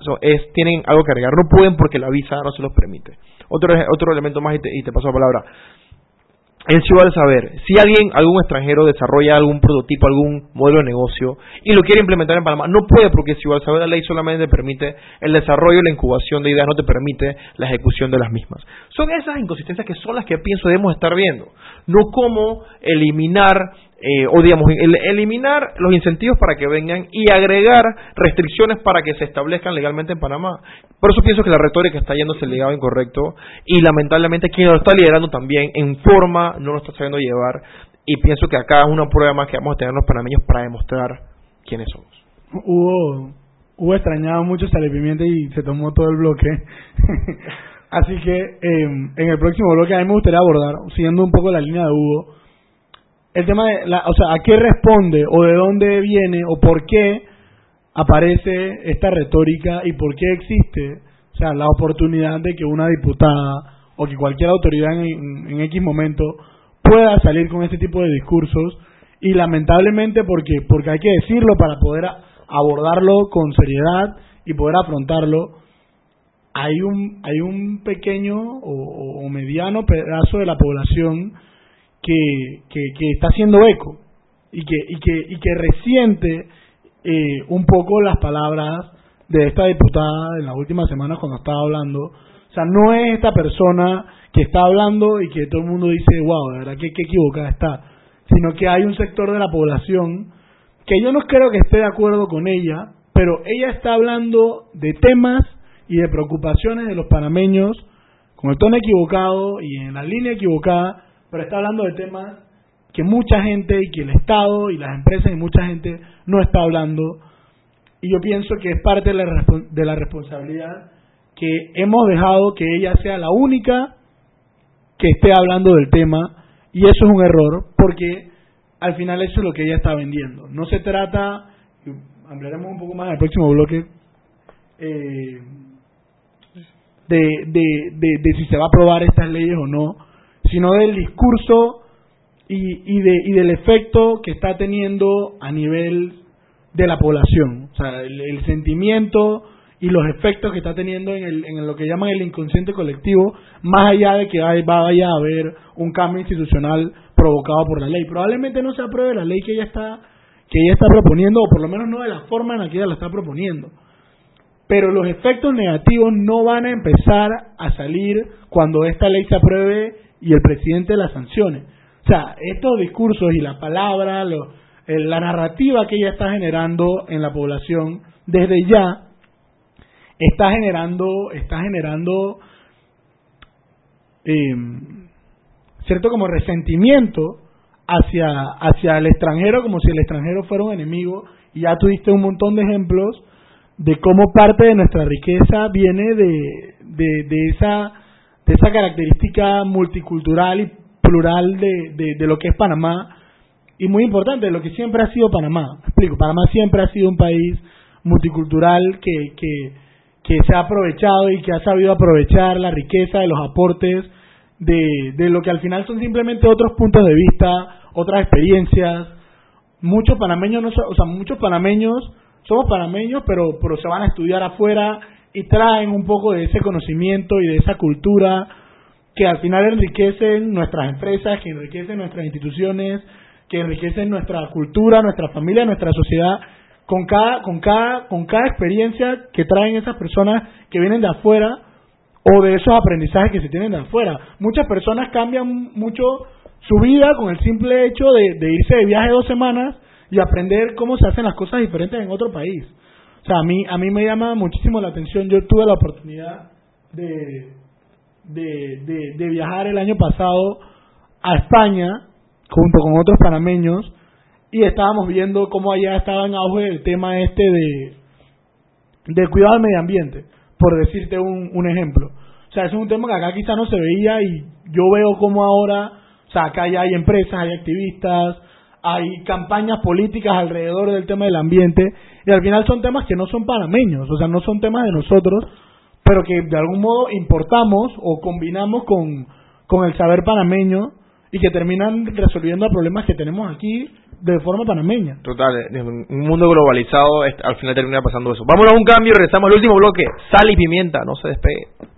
E: tienen algo que agregar. No pueden porque la visa no se los permite. Otro, otro elemento más y te, paso la palabra. En Ciudad Saber, si alguien, algún extranjero desarrolla algún prototipo, algún modelo de negocio y lo quiere implementar en Panamá, no puede porque Ciudad del Saber la ley solamente permite el desarrollo y la incubación de ideas, no te permite la ejecución de las mismas. Son esas inconsistencias que son las que pienso debemos estar viendo, no cómo eliminar eh, o digamos, eliminar los incentivos para que vengan y agregar restricciones para que se establezcan legalmente en Panamá. Por eso pienso que la retórica está yéndose el legado incorrecto y lamentablemente quien lo está liderando también en forma no lo está sabiendo llevar y pienso que acá es una prueba más que vamos a tener los panameños para demostrar quiénes somos.
K: Hubo, hubo extrañado mucho Sale Pimienta y se tomó todo el bloque. Así que em, en el próximo bloque a mí me gustaría abordar, siguiendo un poco la línea de Hugo, el tema de, la, o sea, a qué responde o de dónde viene o por qué aparece esta retórica y por qué existe, o sea, la oportunidad de que una diputada o que cualquier autoridad en, en X momento pueda salir con este tipo de discursos y lamentablemente porque porque hay que decirlo para poder abordarlo con seriedad y poder afrontarlo. Hay un hay un pequeño o, o mediano pedazo de la población que, que, está haciendo eco y que, y que, y que resiente eh, un poco las palabras de esta diputada en las últimas semanas cuando estaba hablando. O sea, no es esta persona que está hablando y que todo el mundo dice, wow, de verdad que, que equivocada está, sino que hay un sector de la población que yo no creo que esté de acuerdo con ella, pero ella está hablando de temas y de preocupaciones de los panameños con el tono equivocado y en la línea equivocada pero está hablando de temas que mucha gente y que el Estado y las empresas y mucha gente no está hablando. Y yo pienso que es parte de la, de la responsabilidad que hemos dejado que ella sea la única que esté hablando del tema y eso es un error porque al final eso es lo que ella está vendiendo. No se trata, hablaremos un poco más en el próximo bloque, eh, de, de, de si se va a aprobar estas leyes o no, sino del discurso y, y, de, y del efecto que está teniendo a nivel de la población. O sea, el, sentimiento y los efectos que está teniendo en, el, en lo que llaman el inconsciente colectivo, más allá de que vaya a haber un cambio institucional provocado por la ley. Probablemente no se apruebe la ley que ella está que ella está proponiendo, o por lo menos no de la forma en la que ella la está proponiendo. Pero los efectos negativos no van a empezar a salir cuando esta ley se apruebe y el presidente las sancione. O sea, estos discursos y la palabra, lo, la narrativa que ella está generando en la población desde ya está generando está generando eh, cierto como resentimiento hacia hacia el extranjero como si el extranjero fuera un enemigo y ya tuviste un montón de ejemplos de cómo parte de nuestra riqueza viene de, de, de esa de esa característica multicultural y plural de, de, lo que es Panamá y muy importante, de lo que siempre ha sido Panamá. explico, Panamá siempre ha sido un país multicultural que, que, que se ha aprovechado y que ha sabido aprovechar la riqueza de los aportes de, de lo que al final son simplemente otros puntos de vista, otras experiencias. Muchos panameños, no, o sea, muchos panameños somos panameños, pero, pero se van a estudiar afuera y traen un poco de ese conocimiento y de esa cultura que al final enriquecen nuestras empresas, que enriquecen nuestras instituciones, que enriquecen nuestra cultura, nuestra familia, nuestra sociedad, con cada, con cada, con cada experiencia que traen esas personas que vienen de afuera o de esos aprendizajes que se tienen de afuera. Muchas personas cambian mucho su vida con el simple hecho de, de irse de viaje dos semanas y aprender cómo se hacen las cosas diferentes en otro país a mí, a mí me llama muchísimo la atención. Yo tuve la oportunidad de, de, de, viajar el año pasado a España junto con otros panameños y estábamos viendo cómo allá estaba en auge el tema este de del cuidado del medio ambiente, por decirte un, un ejemplo. O sea, es un tema que acá quizá no se veía y yo veo cómo ahora, o sea, acá ya hay empresas, hay activistas, hay campañas políticas alrededor del tema del ambiente y al final son temas que no son panameños, o sea, no son temas de nosotros, pero que de algún modo importamos o combinamos con, con el saber panameño y que terminan resolviendo problemas que tenemos aquí de forma panameña.
E: Total, un mundo globalizado al final termina pasando eso. Vámonos a un cambio y regresamos al último bloque. Sal y pimienta, no se despegue.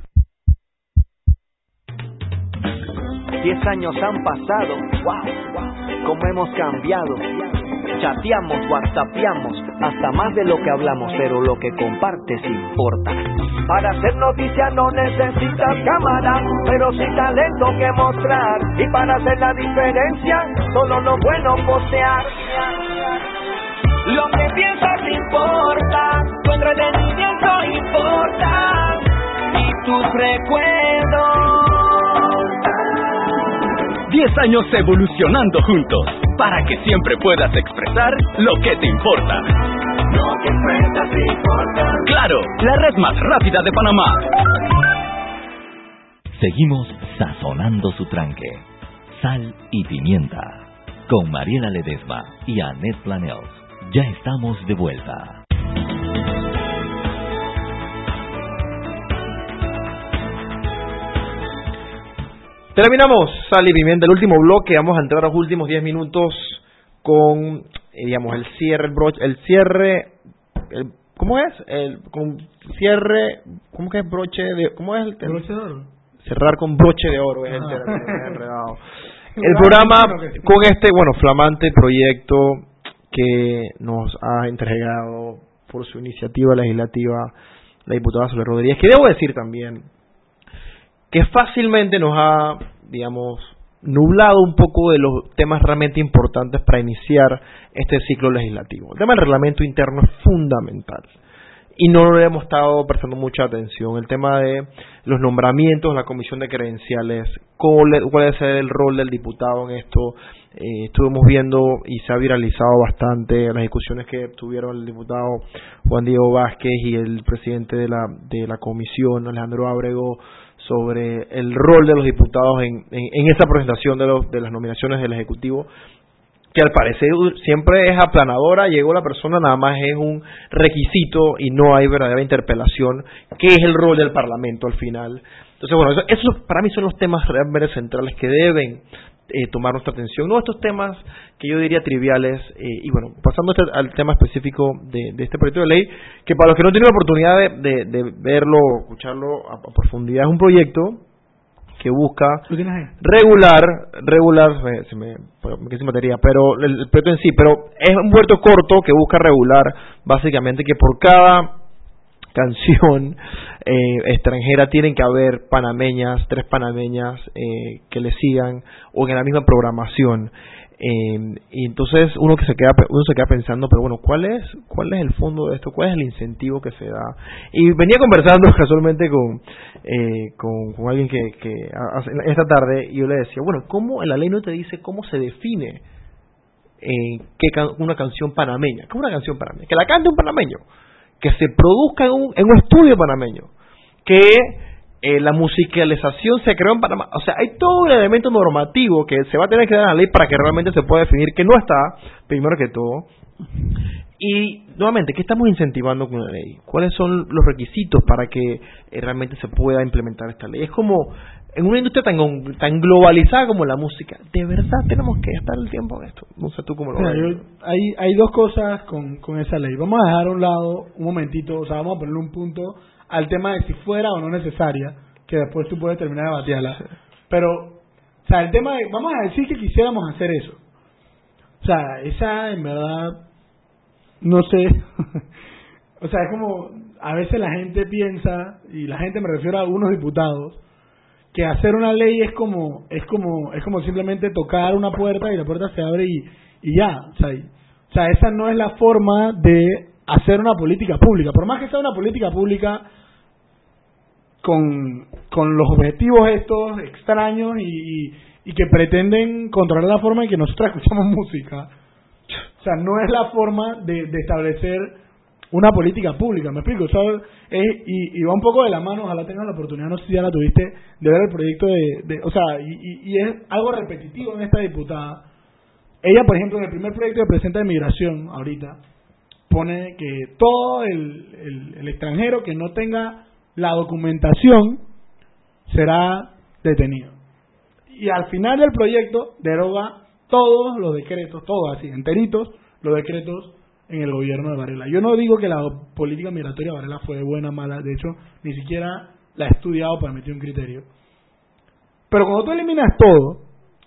G: Diez años han pasado, wow, cómo hemos cambiado. Chateamos, whatsappeamos, hasta más de lo que hablamos, pero lo que compartes importa. Para hacer noticia no necesitas cámara, pero sí talento que mostrar. Y para hacer la diferencia, solo lo bueno postear. Lo que piensas importa, tu entretenimiento importa, y tus recuerdos.
H: Diez años evolucionando juntos para que siempre puedas expresar lo que te importa.
L: Lo que cuenta te importa.
H: Claro, la red más rápida de Panamá.
C: Seguimos sazonando su tranque. Sal y pimienta. Con Mariela Ledesma y Annette Planels. Ya estamos de vuelta.
E: Terminamos, Sal y Pimienta, el último bloque. Vamos a entrar a los últimos 10 minutos con, eh, digamos, el cierre, el broche, el cierre, el, ¿cómo es? El con cierre, ¿cómo que es broche de, cómo es el
K: Broche de oro.
E: Cerrar con broche de oro es el
K: Ah.
E: término, he enredado. El programa con este, bueno, flamante proyecto que nos ha entregado por su iniciativa legislativa la diputada Soler Rodríguez, que debo decir también que fácilmente nos ha, digamos, nublado un poco de los temas realmente importantes para iniciar este ciclo legislativo. El tema del reglamento interno es fundamental y no le hemos estado prestando mucha atención. El tema de los nombramientos, la comisión de credenciales, cuál es- el rol del diputado en esto. Eh, estuvimos viendo y se ha viralizado bastante las discusiones que tuvieron el diputado Juan Diego Vázquez y el presidente de la, de la comisión, Alejandro Ábrego, sobre el rol de los diputados en, en, esa presentación de, los, de las nominaciones del Ejecutivo que al parecer siempre es aplanadora, llegó la persona, nada más es un requisito y no hay verdadera interpelación, que es el rol del Parlamento al final. Entonces, bueno, eso, esos para mí son los temas realmente centrales que deben eh, tomar nuestra atención, no estos temas que yo diría triviales, eh, y bueno, pasando este- al tema específico de, de este proyecto de ley, que para los que no tienen la oportunidad de, de- de verlo, escucharlo a, a profundidad, es un proyecto que busca regular, regular, me, se me, pero el, el proyecto en sí, pero es un puerto corto que busca regular básicamente que por cada canción eh, extranjera tienen que haber panameñas, tres panameñas eh, que le sigan o en la misma programación. Eh, y entonces uno que se queda uno se queda pensando pero bueno cuál es cuál es el fondo de esto cuál es el incentivo que se da y venía conversando casualmente con eh, con, alguien que, que esta tarde y yo le decía bueno cómo la ley no te dice cómo se define eh, can- una canción panameña ¿qué es una canción panameña? que la cante un panameño que se produzca en un, en un estudio panameño que eh, la musicalización se creó en Panamá. O sea, hay todo un elemento normativo que se va a tener que dar en la ley para que realmente se pueda definir que no está, primero que todo. Y nuevamente, ¿qué estamos incentivando con la ley? ¿Cuáles son los requisitos para que eh, realmente se pueda implementar esta ley? Es como en una industria tan, tan globalizada como la música, ¿de verdad tenemos que gastar el tiempo en esto? No sé tú cómo lo
K: Mira,
E: ves.
K: yo- hay, hay dos cosas con, con esa ley. Vamos a dejar a un lado un momentito, o sea, vamos a ponerle un punto al tema de si fuera o no necesaria, que después tú puedes terminar de batearla. Pero, o sea, el tema de, vamos a decir que quisiéramos hacer eso. O sea, esa en verdad, no sé, o sea, es como, a veces la gente piensa, y la gente me refiero a algunos diputados, que hacer una ley es como es como es como simplemente tocar una puerta y la puerta se abre y, y ya o sea, o sea esa no es la forma de hacer una política pública. Por más que sea una política pública con, con los objetivos estos extraños y, y, y que pretenden controlar la forma en que nosotros escuchamos música o sea no es la forma de, de establecer una política pública, ¿me explico? O sea, es- y, y va un poco de la mano, ojalá tengas la oportunidad, no sé si ya la tuviste, de ver el proyecto de, de- o sea, y, y- es algo repetitivo en esta diputada. Ella, por ejemplo, en el primer proyecto que presenta de migración, ahorita, pone que todo el- el extranjero que no tenga la documentación será detenido. Y al final del proyecto deroga todos los decretos, todos así, enteritos, los decretos en el gobierno de Varela. Yo no digo que la política migratoria de Varela fue buena, mala, de hecho, ni siquiera la he estudiado para meter un criterio. Pero cuando tú eliminas todo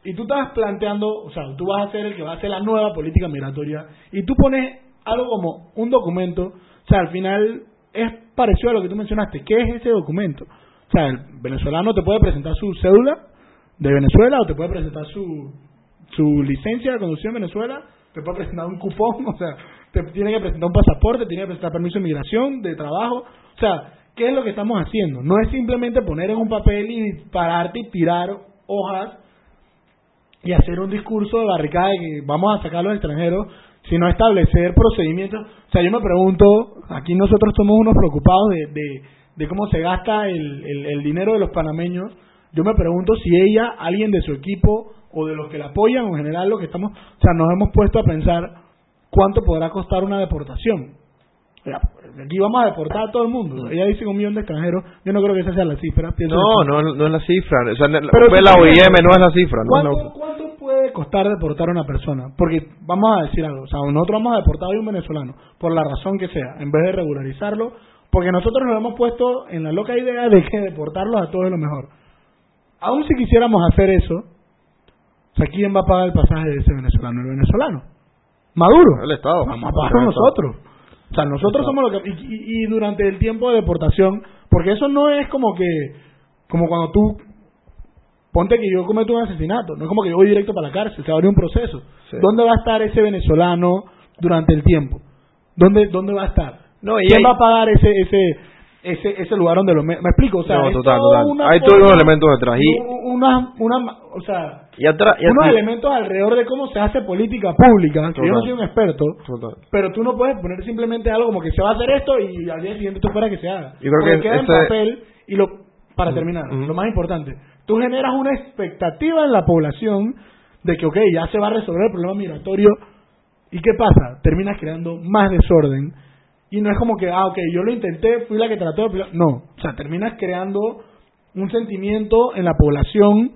K: y tú estás planteando, o sea, tú vas a ser el que va a hacer la nueva política migratoria y tú pones algo como un documento, o sea, al final es parecido a lo que tú mencionaste. ¿Qué es ese documento? O sea, el venezolano te puede presentar su cédula de Venezuela o te puede presentar su, su licencia de conducción en Venezuela, te puede presentar un cupón, o sea, te tiene que presentar un pasaporte, tiene que presentar permiso de migración, de trabajo, o sea, ¿qué es lo que estamos haciendo? No es simplemente poner en un papel y pararte y tirar hojas y hacer un discurso de barricada de que vamos a sacar a los extranjeros, sino establecer procedimientos. O sea, yo me pregunto, aquí nosotros somos unos preocupados de, de, de cómo se gasta el, el, el dinero de los panameños. Yo me pregunto si ella, alguien de su equipo o de los que la apoyan, o en general lo que estamos, o sea, nos hemos puesto a pensar cuánto podrá costar una deportación. Aquí vamos a deportar a todo el mundo. Ella dice un millón de extranjeros. Yo no creo que esa sea la cifra.
E: No, no, no es la cifra. O sea, la,
K: Pero
E: OIM no es la cifra. No es la-
K: ¿Cuánto, puede costar deportar a una persona? Porque vamos a decir algo, o sea, nosotros vamos a deportar a un venezolano, por la razón que sea, en vez de regularizarlo, porque nosotros nos hemos puesto en la loca idea de que deportarlos a todos es lo mejor. Aún si quisiéramos hacer eso, o sea, ¿quién va a pagar el pasaje de ese venezolano? El venezolano. Maduro.
E: El Estado.
K: Vamos a nosotros. O sea, nosotros somos los que... Y, y- y durante el tiempo de deportación, porque eso no es como que... Como cuando tú... Ponte que yo cometo un asesinato, no es como que yo voy directo para la cárcel, se abre un proceso.
E: Sí.
K: ¿Dónde va a estar ese venezolano durante el tiempo? ¿Dónde, dónde va a estar?
E: No, y
K: ¿Quién
E: hay-
K: va a pagar ese ese ese ese lugar donde lo me, me explico? O sea,
E: No, total, total. Hay todos los elementos detrás. Y-
K: una o sea,
E: Y atrás. y
K: unos elementos alrededor de cómo se hace política pública, que yo no soy un experto,
E: Total.
K: pero tú no puedes poner simplemente algo como que se va a hacer esto y al día siguiente tú esperas que se haga.
E: Yo creo
K: Porque
E: que
K: queda en
E: ese-
K: papel y lo para terminar, lo más importante, tú generas una expectativa en la población de que, ok, ya se va a resolver el problema migratorio y ¿qué pasa? Terminas creando más desorden y no es como que, ah, ok, yo lo intenté, fui la que trató de... No, o sea, terminas creando un sentimiento en la población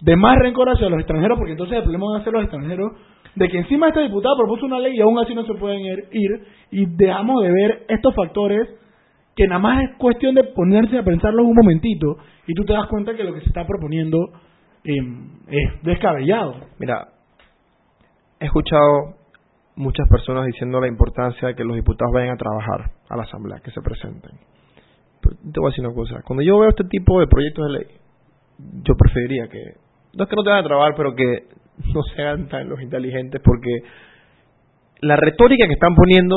K: de más rencor hacia los extranjeros, porque entonces el problema van a ser los extranjeros, de que encima este diputado propuso una ley y aún así no se pueden ir, y dejamos de ver estos factores que nada más es cuestión de ponerse a pensarlo un momentito y tú te das cuenta que lo que se está proponiendo eh, es descabellado.
E: Mira, he escuchado muchas personas diciendo la importancia de que los diputados vayan a trabajar a la asamblea, que se presenten. Te voy a decir una cosa, cuando yo veo este tipo de proyectos de ley, yo preferiría que, no es que no te vayan a trabajar, pero que no se hagan tan los inteligentes, porque la retórica que están poniendo,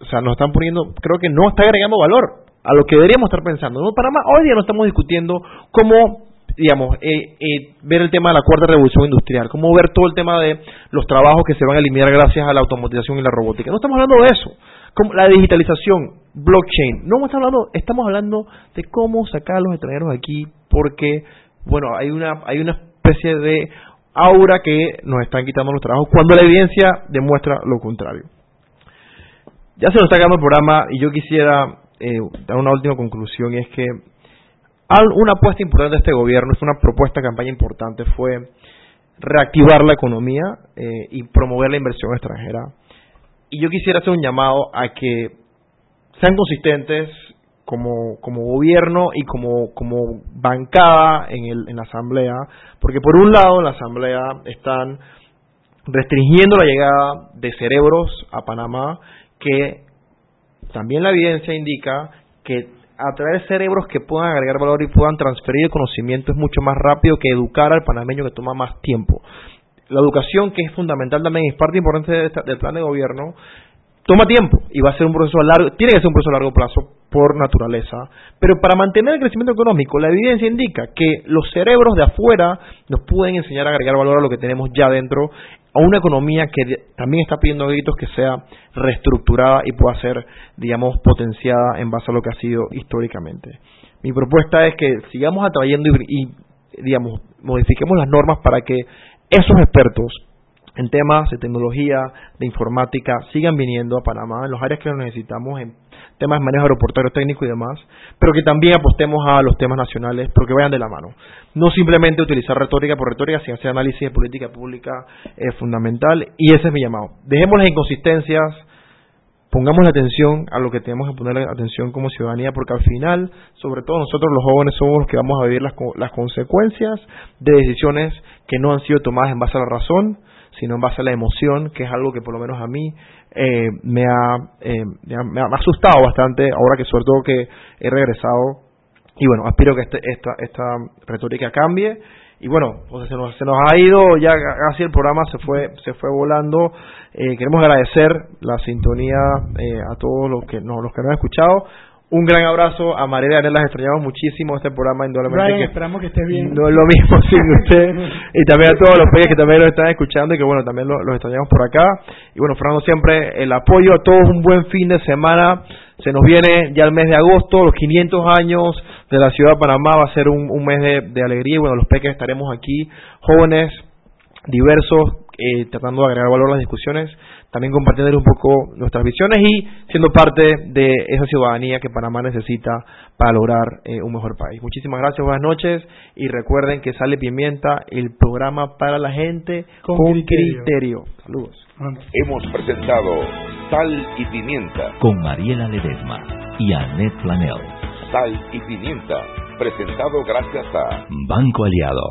E: o sea, nos están poniendo, creo que no está agregando valor a lo que deberíamos estar pensando. No, para más, hoy día no estamos discutiendo cómo, digamos, eh, eh, ver el tema de la cuarta revolución industrial, cómo ver todo el tema de los trabajos que se van a eliminar gracias a la automatización y la robótica. No estamos hablando de eso. Como la digitalización, blockchain. No estamos hablando, estamos hablando de cómo sacar a los extranjeros aquí, porque, bueno, hay una, hay una especie de aura que nos están quitando los trabajos cuando la evidencia demuestra lo contrario. Ya se nos está acabando el programa y yo quisiera eh, dar una última conclusión y es que una apuesta importante de este gobierno, es una propuesta de campaña importante, fue reactivar la economía eh, y promover la inversión extranjera. Y yo quisiera hacer un llamado a que sean consistentes como, como gobierno y como, como bancada en, el, en la Asamblea, porque por un lado en la Asamblea están restringiendo la llegada de cerebros a Panamá, que también la evidencia indica que atraer cerebros que puedan agregar valor y puedan transferir el conocimiento es mucho más rápido que educar al panameño que toma más tiempo. La educación, que es fundamental también, es parte importante del plan de gobierno, toma tiempo y va a ser un proceso a largo, tiene que ser un proceso a largo plazo por naturaleza, pero para mantener el crecimiento económico, la evidencia indica que los cerebros de afuera nos pueden enseñar a agregar valor a lo que tenemos ya dentro, a una economía que también está pidiendo gritos que sea reestructurada y pueda ser, digamos, potenciada en base a lo que ha sido históricamente. Mi propuesta es que sigamos atrayendo y, y digamos, modifiquemos las normas para que esos expertos en temas de tecnología, de informática, sigan viniendo a Panamá en los áreas que necesitamos, en temas de manejo aeroportuario técnico y demás, pero que también apostemos a los temas nacionales, pero que vayan de la mano. No simplemente utilizar retórica por retórica, sino hacer análisis de política pública es fundamental y ese es mi llamado. Dejemos las inconsistencias, pongamos atención a lo que tenemos que poner atención como ciudadanía, porque al final, sobre todo nosotros los jóvenes somos los que vamos a vivir las, las consecuencias de decisiones que no han sido tomadas en base a la razón, sino en base a la emoción, que es algo que por lo menos a mí eh, me, ha, eh, me, ha, asustado bastante ahora que sobre todo que he regresado. Y bueno, aspiro que este, esta, esta retórica cambie. Y bueno, pues se, nos, se nos ha ido ya casi el programa, se fue, se fue volando. Eh, queremos agradecer la sintonía eh, a todos los que, no, los que nos han escuchado. Un gran abrazo a María Daniel, las extrañamos muchísimo este programa, indudablemente.
K: Brian, esperamos que esté bien.
E: No es lo mismo sin usted. y también a todos los peques que también los están escuchando y que bueno, también los, los extrañamos por acá. Y bueno, Fernando, siempre el apoyo a todos, un buen fin de semana. Se nos viene ya el mes de agosto, los 500 años de la ciudad de Panamá va a ser un, un mes de, de alegría. Y bueno, los peques estaremos aquí, jóvenes, diversos, eh, tratando de agregar valor a las discusiones, también compartiendo un poco nuestras visiones y siendo parte de esa ciudadanía que Panamá necesita para lograr eh, un mejor país. Muchísimas gracias, buenas noches y recuerden que sale Pimienta, el programa para la gente con, con criterio. criterio. Saludos.
A: Hemos presentado Sal y Pimienta
C: con Mariela Ledesma y Annette Planel.
A: Sal y Pimienta, presentado gracias a
C: Banco Aliado.